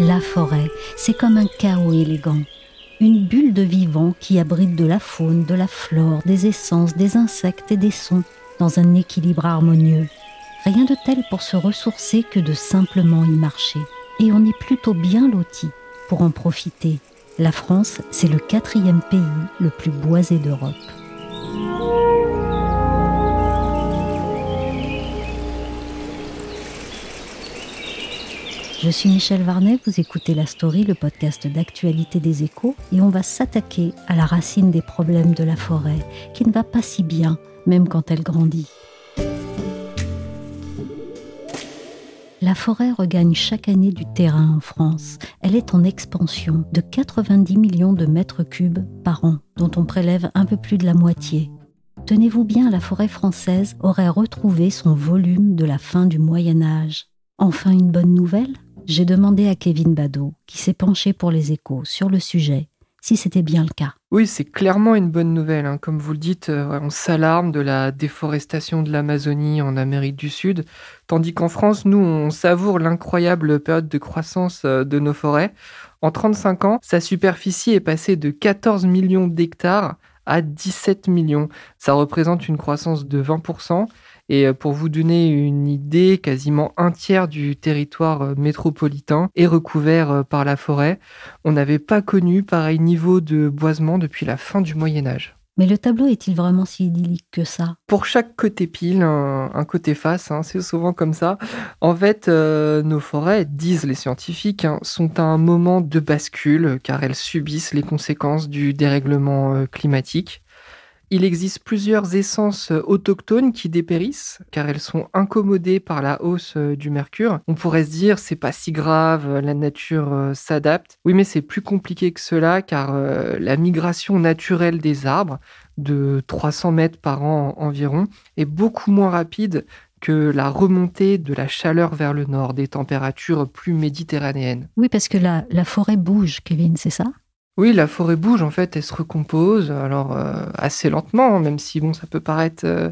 La forêt, c'est comme un chaos élégant. Une bulle de vivant qui abrite de la faune, de la flore, des essences, des insectes et des sons dans un équilibre harmonieux. Rien de tel pour se ressourcer que de simplement y marcher. Et on est plutôt bien loti pour en profiter. La France, c'est le quatrième pays le plus boisé d'Europe. Je suis Michel Varnet, vous écoutez La Story, le podcast d'actualité des échos, et on va s'attaquer à la racine des problèmes de la forêt, qui ne va pas si bien, même quand elle grandit. La forêt regagne chaque année du terrain en France. Elle est en expansion de 90 millions de mètres cubes par an, dont on prélève un peu plus de la moitié. Tenez-vous bien, la forêt française aurait retrouvé son volume de la fin du Moyen Âge. Enfin une bonne nouvelle? J'ai demandé à Kevin Badeau, qui s'est penché pour les échos sur le sujet, si c'était bien le cas. Oui, c'est clairement une bonne nouvelle. Hein. Comme vous le dites, euh, on s'alarme de la déforestation de l'Amazonie en Amérique du Sud, tandis qu'en France, nous, on savoure l'incroyable période de croissance euh, de nos forêts. En 35 ans, sa superficie est passée de 14 millions d'hectares à 17 millions. Ça représente une croissance de 20%. Et euh, pour vous donner une idée, quasiment un tiers du territoire euh, métropolitain est recouvert euh, par la forêt. On n'avait pas connu pareil niveau de boisement depuis la fin du Moyen Âge. Mais le tableau est-il vraiment si idyllique que ça? Pour chaque côté pile, un, côté face, hein, c'est souvent comme ça. En fait, nos forêts, disent les scientifiques, hein, sont à un moment de bascule car elles subissent les conséquences du dérèglement climatique. Il existe plusieurs essences euh, autochtones qui dépérissent car elles sont incommodées par la hausse euh, du mercure. On pourrait se dire c'est pas si grave, euh, la nature s'adapte. Oui, mais c'est plus compliqué que cela car la migration naturelle des arbres de 300 mètres par an environ est beaucoup moins rapide que la remontée de la chaleur vers le nord, des températures plus méditerranéennes. Oui, parce que la, la forêt bouge, Kevin, c'est ça? Oui, la forêt bouge, en fait, elle se recompose, alors euh, assez lentement, hein, même si bon, ça peut paraître euh,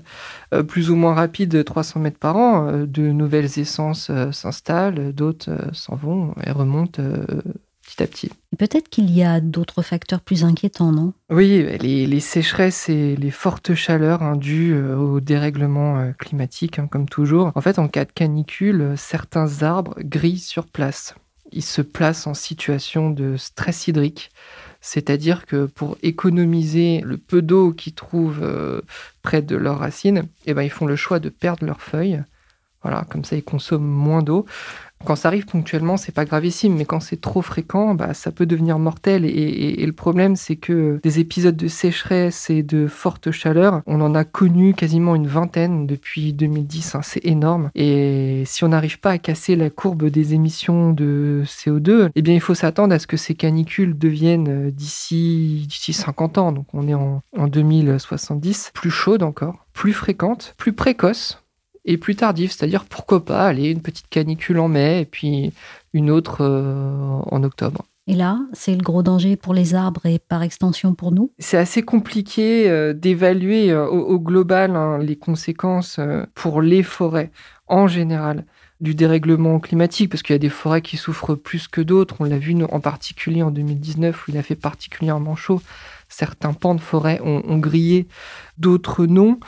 euh, plus ou moins rapide, 300 mètres par an. de nouvelles essences s'installent, d'autres s'en vont et remontent petit à petit. Peut-être qu'il y a d'autres facteurs plus inquiétants, non? Oui, les, sécheresses et les fortes chaleurs hein, dues au dérèglement climatique, hein, comme toujours. En fait, en cas de canicule, certains arbres grillent sur place ils se placent en situation de stress hydrique. C'est-à-dire que pour économiser le peu d'eau qu'ils trouvent euh, près de leurs racines, eh ben, ils font le choix de perdre leurs feuilles. Voilà, comme ça, ils consomment moins d'eau. Quand ça arrive ponctuellement, c'est pas gravissime, mais quand c'est trop fréquent, bah, ça peut devenir mortel. Et, le problème, c'est que des épisodes de sécheresse et de forte chaleur, on en a connu quasiment une vingtaine depuis 2010. Hein, c'est énorme. Et si on n'arrive pas à casser la courbe des émissions de CO2, eh bien, il faut s'attendre à ce que ces canicules deviennent euh, d'ici d'ici 50 ans. Donc, on est en, en 2070, plus chaudes encore, plus fréquentes, plus précoces et plus tardif, c'est-à-dire pourquoi pas aller une petite canicule en mai et puis une autre euh, en octobre. Et là, c'est le gros danger pour les arbres et par extension pour nous? C'est assez compliqué euh, d'évaluer euh, au, global hein, les conséquences pour les forêts en général du dérèglement climatique, parce qu'il y a des forêts qui souffrent plus que d'autres. On l'a vu en particulier en 2019 où il a fait particulièrement chaud. Certains pans de forêt ont grillé, d'autres non.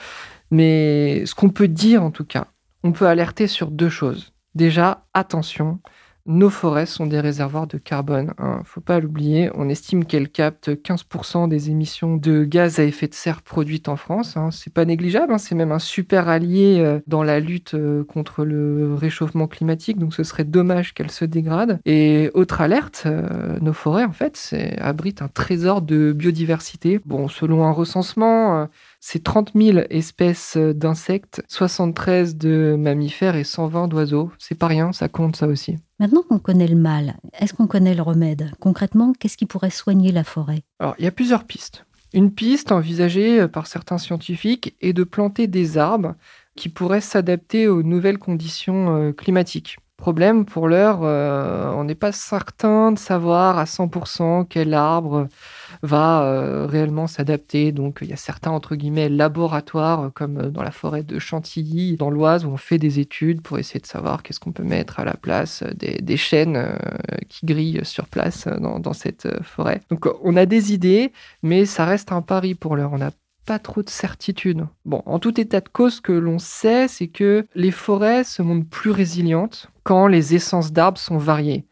Mais ce qu'on peut dire en tout cas, on peut alerter sur deux choses. Déjà, attention, nos forêts sont des réservoirs de carbone. Hein, faut pas l'oublier. On estime qu'elles captent 15% des émissions de gaz à effet de serre produites en France. Hein. C'est pas négligeable. Hein. C'est même un super allié euh, dans la lutte euh, contre le réchauffement climatique. Donc, ce serait dommage qu'elles se dégradent. Et autre alerte, euh, nos forêts, en fait, abritent un trésor de biodiversité. Bon, selon un recensement, c'est 30 000 espèces d'insectes, 73 de mammifères et 120 d'oiseaux. C'est pas rien, ça compte ça aussi. Maintenant qu'on connaît le mal, est-ce qu'on connaît le remède? Concrètement, qu'est-ce qui pourrait soigner la forêt? Alors, il y a plusieurs pistes. Une piste envisagée par certains scientifiques est de planter des arbres qui pourraient s'adapter aux nouvelles conditions euh, climatiques. Problème, pour l'heure, euh, on n'est pas certain de savoir à 100% quel arbre va euh, réellement s'adapter. Donc, il y a certains, entre guillemets, laboratoires, euh, comme dans la forêt de Chantilly, dans l'Oise, où on fait des études pour essayer de savoir qu'est-ce qu'on peut mettre à la place des, chênes qui grillent sur place dans, dans, cette forêt. Donc, on a des idées, mais ça reste un pari pour l'heure. On n'a pas trop de certitude. Bon, en tout état de cause, ce que l'on sait, c'est que les forêts se montrent plus résilientes quand les essences d'arbres sont variées.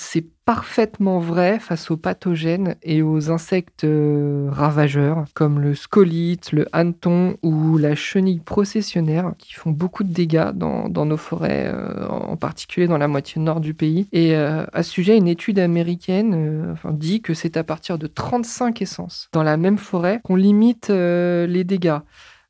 C'est parfaitement vrai face aux pathogènes et aux insectes euh, ravageurs comme le scolite, le hanneton ou la chenille processionnaire qui font beaucoup de dégâts dans, nos forêts, euh, en particulier dans la moitié nord du pays. Et euh, à ce sujet, une étude américaine dit que c'est à partir de 35 essences dans la même forêt qu'on limite les dégâts.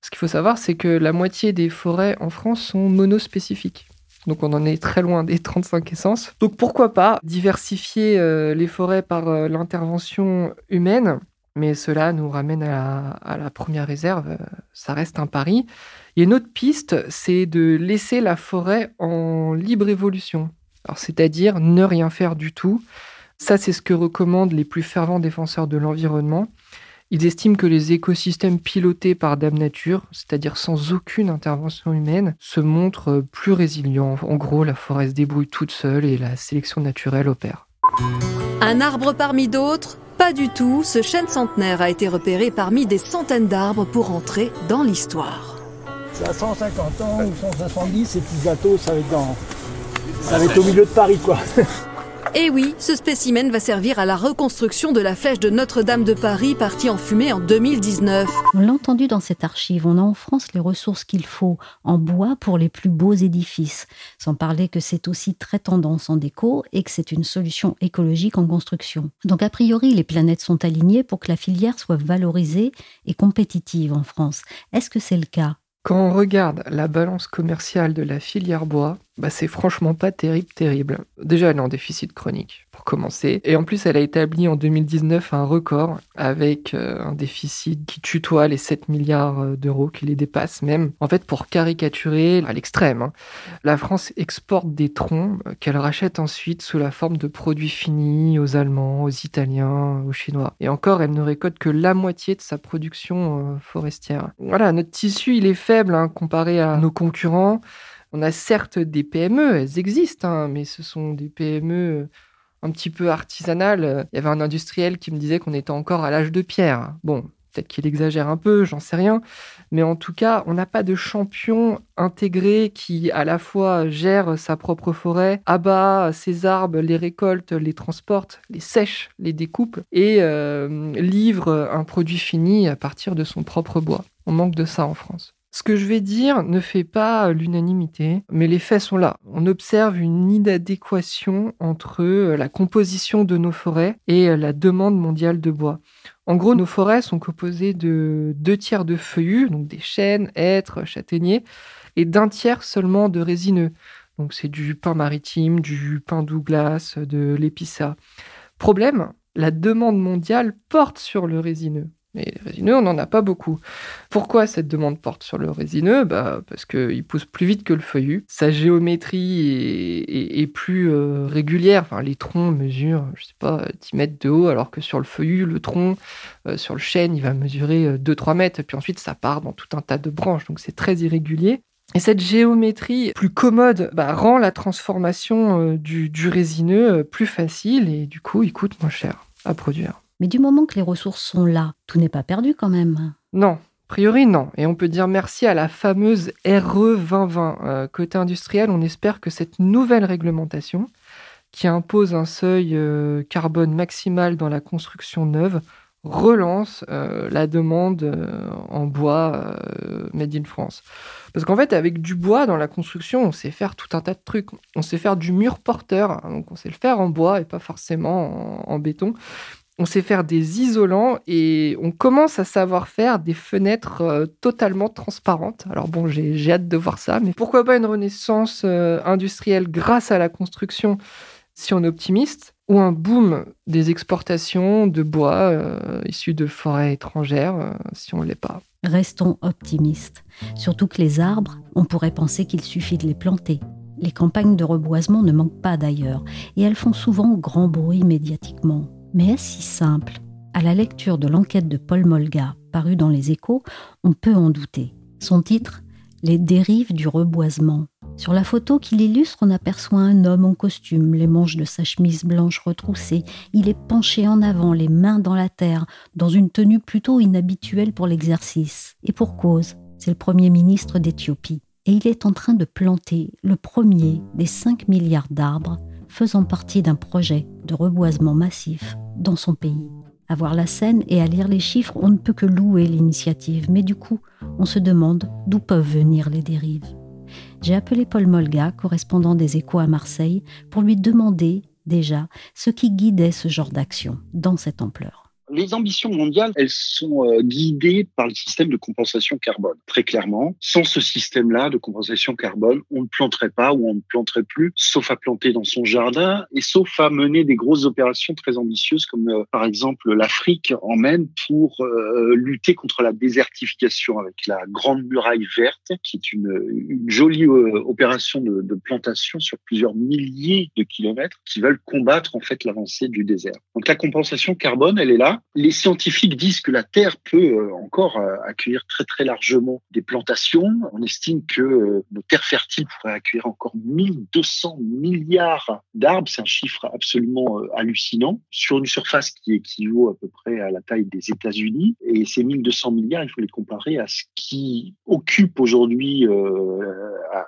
Ce qu'il faut savoir, c'est que la moitié des forêts en France sont monospécifiques. Donc on en est très loin des 35 essences. Donc pourquoi pas diversifier euh, les forêts par euh, l'intervention humaine? Mais cela nous ramène à la, première réserve, ça reste un pari. A une autre piste, c'est de laisser la forêt en libre évolution. c'est-à-dire ne rien faire du tout. Ça, c'est ce que recommandent les plus fervents défenseurs de l'environnement. Ils estiment que les écosystèmes pilotés par Dame Nature, c'est-à-dire sans aucune intervention humaine, se montrent plus résilients. En gros, la forêt se débrouille toute seule et la sélection naturelle opère. Un arbre parmi d'autres? Pas du tout. Ce chêne centenaire a été repéré parmi des centaines d'arbres pour entrer dans l'histoire. C'est à 150 ans ou 170 et puis bientôt ça va être dans... Ça va être au milieu de Paris quoi. Et oui, ce spécimen va servir à la reconstruction de la flèche de Notre-Dame de Paris partie en fumée en 2019. On l'a entendu dans cette archive, on a en France les ressources qu'il faut en bois pour les plus beaux édifices, sans parler que c'est aussi très tendance en déco et que c'est une solution écologique en construction. Donc a priori, les planètes sont alignées pour que la filière soit valorisée et compétitive en France. Est-ce que c'est le cas? Quand on regarde la balance commerciale de la filière bois, bah c'est franchement pas terrible, terrible. Déjà, elle est en déficit chronique, pour commencer. Et en plus, elle a établi en 2019 un record avec euh, un déficit qui tutoie les 7 milliards euh, d'euros, qui les dépasse même. En fait, pour caricaturer à l'extrême, hein, la France exporte des troncs euh, qu'elle rachète ensuite sous la forme de produits finis aux Allemands, aux Italiens, aux Chinois. Et encore, elle ne récolte que la moitié de sa production forestière. Voilà, notre tissu, il est faible hein, comparé à nos concurrents. On a certes des PME, elles existent, hein, mais ce sont des PME euh, un petit peu artisanales. Il y avait un industriel qui me disait qu'on était encore à l'âge de pierre. Bon, peut-être qu'il exagère un peu, j'en sais rien. Mais en tout cas, on n'a pas de champion intégré qui à la fois gère sa propre forêt, abat ses arbres, les récolte, les transporte, les sèche, les découpe et euh, livre un produit fini à partir de son propre bois. On manque de ça en France. Ce que je vais dire ne fait pas l'unanimité, mais les faits sont là. On observe une inadéquation entre euh, la composition de nos forêts et euh, la demande mondiale de bois. En gros, nos forêts sont composées de deux tiers de feuillus, donc des chênes, hêtres, châtaigniers, et d'un tiers seulement de résineux. Donc c'est du pin maritime, du pin Douglas, de l'épissa. Problème, la demande mondiale porte sur le résineux. Mais les résineux, on n'en a pas beaucoup. Pourquoi cette demande porte sur le résineux? Bah, Parce qu'il pousse plus vite que le feuillu. Sa géométrie est, plus euh, régulière. Les troncs mesurent, je sais pas, 10 mètres de haut, alors que sur le feuillu, le tronc, euh, sur le chêne, il va mesurer 2-3 euh, mètres. Et puis ensuite, ça part dans tout un tas de branches. Donc c'est très irrégulier. Et cette géométrie plus commode bah, rend la transformation du résineux plus facile et du coup, il coûte moins cher à produire. Mais du moment que les ressources sont là, tout n'est pas perdu quand même. Non, a priori non. Et on peut dire merci à la fameuse RE 2020. Euh, côté industriel, on espère que cette nouvelle réglementation qui impose un seuil euh, carbone maximal dans la construction neuve, relance euh, la demande en bois made in France. Parce qu'en fait, avec du bois dans la construction, on sait faire tout un tas de trucs. On sait faire du mur porteur, hein, donc on sait le faire en bois et pas forcément en béton on sait faire des isolants et on commence à savoir faire des fenêtres euh, totalement transparentes. Alors bon, j'ai hâte de voir ça, mais pourquoi pas une renaissance euh, industrielle grâce à la construction si on est optimiste, ou un boom des exportations de bois euh, issus de forêts étrangères si on ne l'est pas. Restons optimistes. Surtout que les arbres, on pourrait penser qu'il suffit de les planter. Les campagnes de reboisement ne manquent pas d'ailleurs, et elles font souvent grand bruit médiatiquement. Mais est-ce si simple? À la lecture de l'enquête de Paul Molga, parue dans les échos, on peut en douter. Son titre Les dérives du reboisement. Sur la photo qui l'illustre, on aperçoit un homme en costume, les manches de sa chemise blanche retroussées. Il est penché en avant, les mains dans la terre, dans une tenue plutôt inhabituelle pour l'exercice. Et pour cause, c'est le Premier ministre d'Éthiopie. Et il est en train de planter le premier des 5 milliards d'arbres faisant partie d'un projet de reboisement massif dans son pays. À voir la scène et à lire les chiffres, on ne peut que louer l'initiative, mais du coup, on se demande d'où peuvent venir les dérives. J'ai appelé Paul Molga, correspondant des échos à Marseille, pour lui demander déjà ce qui guidait ce genre d'action dans cette ampleur. Les ambitions mondiales, elles sont euh, guidées par le système de compensation carbone, très clairement. Sans ce système-là de compensation carbone, on ne planterait pas ou on ne planterait plus, sauf à planter dans son jardin et sauf à mener des grosses opérations très ambitieuses comme euh, par exemple l'Afrique emmène pour euh, lutter contre la désertification avec la Grande Muraille Verte, qui est une, une jolie opération de, de plantation sur plusieurs milliers de kilomètres qui veulent combattre en fait l'avancée du désert. Donc la compensation carbone, elle est là les scientifiques disent que la Terre peut euh, encore euh, accueillir très très largement des plantations. On estime que euh, nos terres fertiles pourraient accueillir encore 1200 milliards d'arbres. C'est un chiffre absolument hallucinant sur une surface qui équivaut à peu près à la taille des États-Unis. Et ces 1200 milliards, il faut les comparer à ce qui occupe aujourd'hui,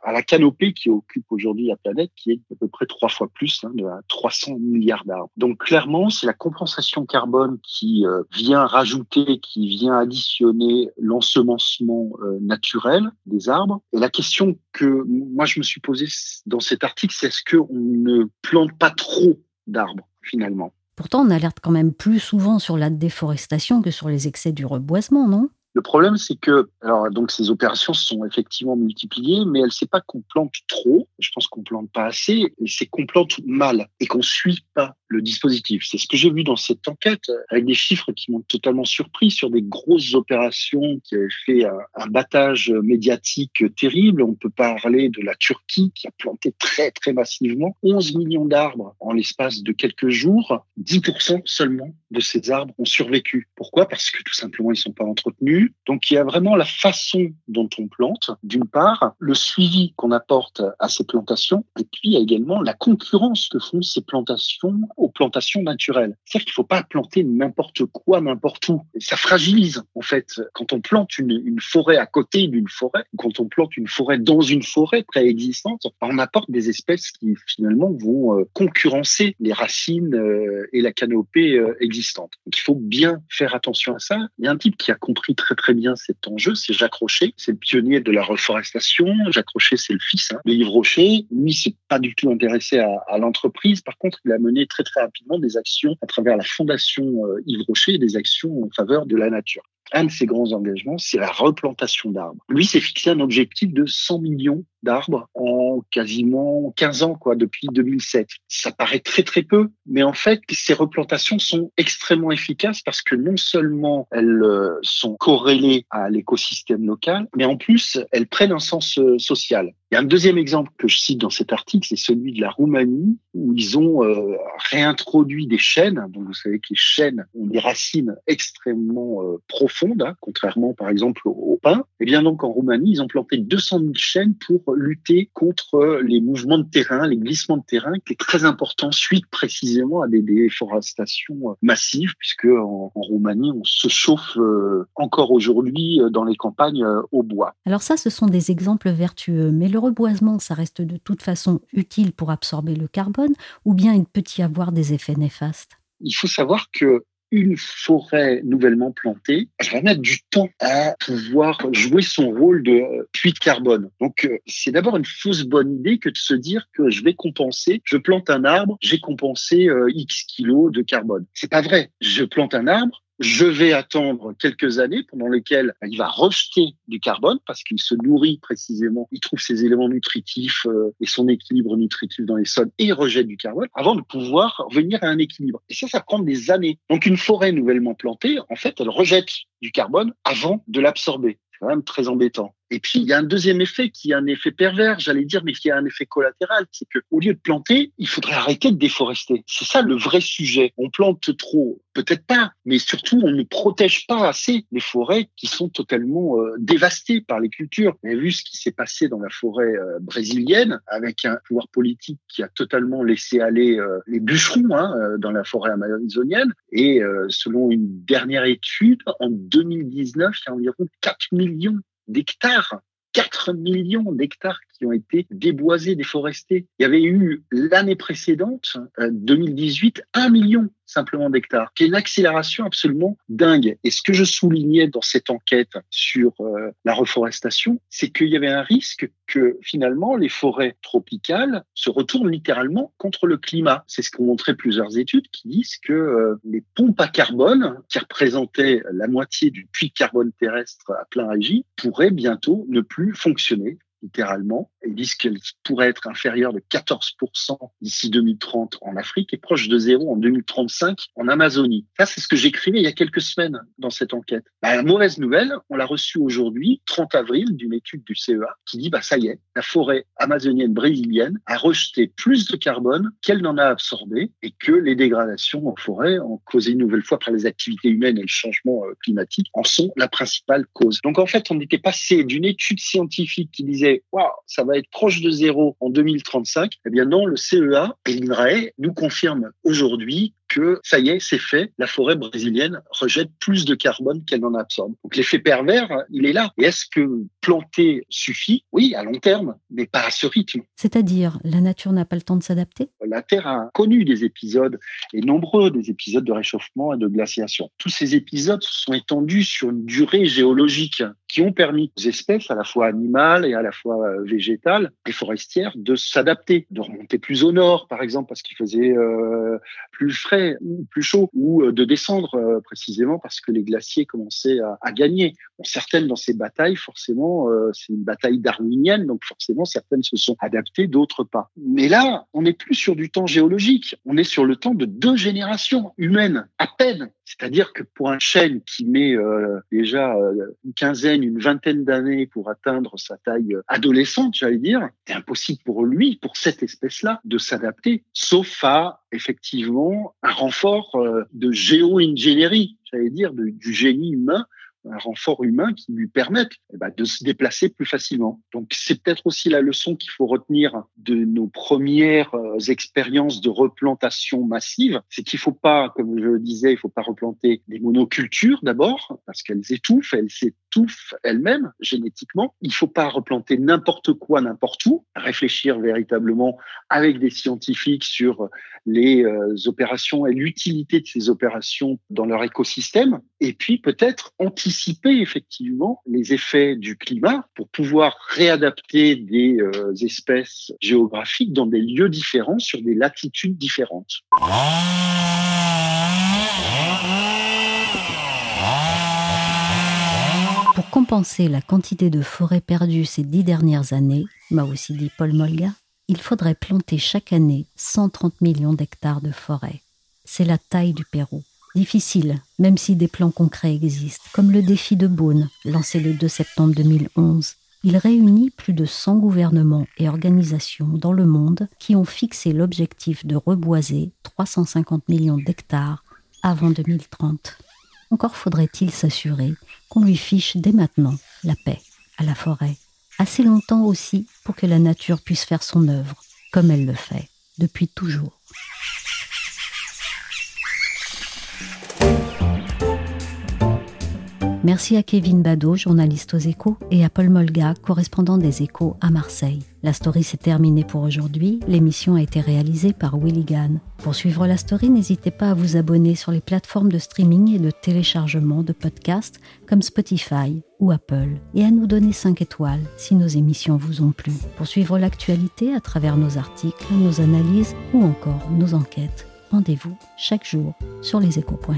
à la canopée qui occupe aujourd'hui la planète, qui est à peu près trois fois plus, hein, de 300 milliards d'arbres. Donc clairement, c'est la compensation carbone qui qui euh, vient rajouter, qui vient additionner l'ensemencement euh, naturel des arbres. Et la question que moi je me suis posée dans cet article, c'est est-ce qu'on ne plante pas trop d'arbres finalement? Pourtant, on alerte quand même plus souvent sur la déforestation que sur les excès du reboisement, non? Le problème, c'est que alors donc ces opérations sont effectivement multipliées, mais elle sait pas qu'on plante trop. Je pense qu'on plante pas assez, et c'est qu'on plante mal et qu'on suit pas le dispositif. C'est ce que j'ai vu dans cette enquête, avec des chiffres qui m'ont totalement surpris sur des grosses opérations qui avaient fait un, battage médiatique terrible. On peut parler de la Turquie qui a planté très très massivement 11 millions d'arbres en l'espace de quelques jours. 10% seulement de ces arbres ont survécu. Pourquoi? Parce que tout simplement ils sont pas entretenus. Donc il y a vraiment la façon dont on plante, d'une part, le suivi qu'on apporte à ces plantations, et puis il y a également la concurrence que font ces plantations aux plantations naturelles. C'est-à-dire qu'il ne faut pas planter n'importe quoi, n'importe où. ça fragilise, en fait. Quand on plante une, forêt à côté d'une forêt, quand on plante une forêt dans une forêt préexistante, on apporte des espèces qui, finalement, vont euh, concurrencer les racines euh, et la canopée euh, existante. Donc, il faut bien faire attention à ça. Il y a un type qui a compris très, très bien cet enjeu, c'est Jacques Rocher. C'est le pionnier de la reforestation. Jacques Rocher, c'est le fils hein, de Yves Rocher. Lui, c'est pas du tout intéressé à, l'entreprise. Par contre, il a mené très, très rapidement des actions à travers la Fondation euh, Yves Rocher et des actions en faveur de la nature un de ses grands engagements, c'est la replantation d'arbres. Lui s'est fixé un objectif de 100 millions d'arbres en quasiment 15 ans, quoi, depuis 2007. Ça paraît très très peu, mais en fait, ces replantations sont extrêmement efficaces parce que non seulement elles euh, sont corrélées à l'écosystème local, mais en plus, elles prennent un sens euh, social. Il y a un deuxième exemple que je cite dans cet article, c'est celui de la Roumanie, où ils ont euh, réintroduit des chênes. Donc vous savez que les chênes ont des racines extrêmement profondes, hein, contrairement par exemple au, pin. Et bien donc en Roumanie, ils ont planté 200 000 chênes pour lutter contre les mouvements de terrain, les glissements de terrain, qui est très important suite précisément à des déforestations massives, puisque en, Roumanie, on se chauffe euh, encore aujourd'hui euh, dans les campagnes euh, au bois. Alors ça, ce sont des exemples vertueux, mais le reboisement, ça reste de toute façon utile pour absorber le carbone, ou bien il peut y avoir des effets néfastes? Il faut savoir que une forêt nouvellement plantée, elle va mettre du temps à pouvoir jouer son rôle de puits de carbone. Donc, euh, c'est d'abord une fausse bonne idée que de se dire que je vais compenser, je plante un arbre, j'ai compensé euh, X kilos de carbone. C'est pas vrai. Je plante un arbre, je vais attendre quelques années pendant lesquelles il va rejeter du carbone parce qu'il se nourrit précisément, il trouve ses éléments nutritifs euh, et son équilibre nutritif dans les sols et il rejette du carbone avant de pouvoir revenir à un équilibre. Et ça, ça prend des années. Donc une forêt nouvellement plantée, en fait, elle rejette du carbone avant de l'absorber. C'est quand même très embêtant. Et puis, il y a un deuxième effet qui est un effet pervers, j'allais dire, mais qui a un effet collatéral. C'est que, au lieu de planter, il faudrait arrêter de déforester. C'est ça le vrai sujet. On plante trop, peut-être pas, mais surtout, on ne protège pas assez les forêts qui sont totalement euh, dévastées par les cultures. On a vu ce qui s'est passé dans la forêt euh, brésilienne avec un pouvoir politique qui a totalement laissé aller euh, les bûcherons hein, dans la forêt amazonienne. Et selon une dernière étude, en 2019, il y a environ 4 millions d'hectares, 4 millions d'hectares qui ont été déboisés, déforestés. Il y avait eu l'année précédente, 2018, euh, 1 million simplement d'hectares, qui est une accélération absolument dingue. Et ce que je soulignais dans cette enquête sur euh, la reforestation, c'est qu'il y avait un risque que finalement les forêts tropicales se retournent littéralement contre le climat. C'est ce qu'ont montré plusieurs études qui disent que euh, les pompes à carbone, qui représentaient la moitié du puits de carbone terrestre à plein régime, pourraient bientôt ne plus fonctionner littéralement. Ils disent qu'elle pourrait être inférieure de 14% d'ici 2030 en Afrique et proche de zéro en 2035 en Amazonie. Ça, c'est ce que j'écrivais il y a quelques semaines dans cette enquête. Bah, la mauvaise nouvelle, on l'a reçue aujourd'hui, 30 avril, d'une étude du CEA qui dit, bah, ça y est, la forêt amazonienne brésilienne a rejeté plus de carbone qu'elle n'en a absorbé et que les dégradations en forêt, ont causé une nouvelle fois par les activités humaines et le changement euh, climatique, en sont la principale cause. Donc, en fait, on était passé d'une étude scientifique qui disait ça va être proche de zéro en 2035. Eh bien non, le CEA et l'INRAE nous confirment aujourd'hui que ça y est, c'est fait, la forêt brésilienne rejette plus de carbone qu'elle n'en absorbe. Donc l'effet pervers, il est là. Et est-ce que planter suffit? Oui, à long terme, mais pas à ce rythme. C'est-à-dire, la nature n'a pas le temps de s'adapter? La Terre a connu des épisodes, et nombreux des épisodes de réchauffement et de glaciation. Tous ces épisodes se sont étendus sur une durée géologique qui ont permis aux espèces, à la fois animales et à la fois euh, végétales et forestières, de s'adapter, de remonter plus au nord, par exemple, parce qu'il faisait euh, plus frais plus chaud, ou euh, de descendre euh, précisément parce que les glaciers commençaient à, gagner. certaines dans ces batailles, forcément, euh, c'est une bataille darwinienne, donc forcément certaines se sont adaptées, d'autres pas. Mais là, on n'est plus sur du temps géologique, on est sur le temps de deux générations humaines, à peine. C'est-à-dire que pour un chêne qui met déjà une quinzaine, une vingtaine d'années pour atteindre sa taille adolescente, j'allais dire, c'est impossible pour lui, pour cette espèce-là, de s'adapter, sauf à effectivement un renfort euh, de géo-ingénierie, j'allais dire, du génie humain un renfort humain qui lui permette eh ben, de se déplacer plus facilement. Donc c'est peut-être aussi la leçon qu'il faut retenir de nos premières euh, expériences de replantation massive, c'est qu'il faut pas, comme je le disais, il faut pas replanter des monocultures d'abord parce qu'elles étouffent, elles s'étouffent elles-mêmes génétiquement. Il faut pas replanter n'importe quoi n'importe où, réfléchir véritablement avec des scientifiques sur les euh, opérations et l'utilité de ces opérations dans leur écosystème et puis peut-être anticiper effectivement les effets du climat pour pouvoir réadapter des euh, espèces géographiques dans des lieux différents sur des latitudes différentes. Pour compenser la quantité de forêts perdues ces dix dernières années, m'a aussi dit Paul Molga, il faudrait planter chaque année 130 millions d'hectares de forêts. C'est la taille du Pérou. Difficile, même si des plans concrets existent, comme le défi de Beaune, lancé le 2 septembre 2011. Il réunit plus de 100 gouvernements et organisations dans le monde qui ont fixé l'objectif de reboiser 350 millions d'hectares avant 2030. Encore faudrait-il s'assurer qu'on lui fiche dès maintenant la paix à la forêt. Assez longtemps aussi pour que la nature puisse faire son œuvre, comme elle le fait depuis toujours. Merci à Kevin Bado, journaliste aux échos, et à Paul Molga, correspondant des échos à Marseille. La story s'est terminée pour aujourd'hui. L'émission a été réalisée par Willy Gann. Pour suivre la story, n'hésitez pas à vous abonner sur les plateformes de streaming et de téléchargement de podcasts comme Spotify ou Apple et à nous donner 5 étoiles si nos émissions vous ont plu. Pour suivre l'actualité à travers nos articles, nos analyses ou encore nos enquêtes, rendez-vous chaque jour sur leséchos.fr.